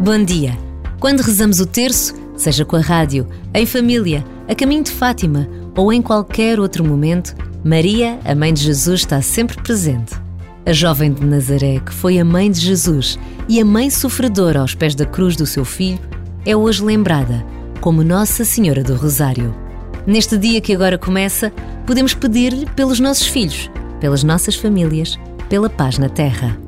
Bom dia. Quando rezamos o terço, seja com a rádio, em família, a caminho de Fátima ou em qualquer outro momento, Maria, a mãe de Jesus, está sempre presente. A jovem de Nazaré, que foi a mãe de Jesus e a mãe sofredora aos pés da cruz do seu filho, é hoje lembrada como Nossa Senhora do Rosário. Neste dia que agora começa, podemos pedir-lhe pelos nossos filhos, pelas nossas famílias, pela paz na terra.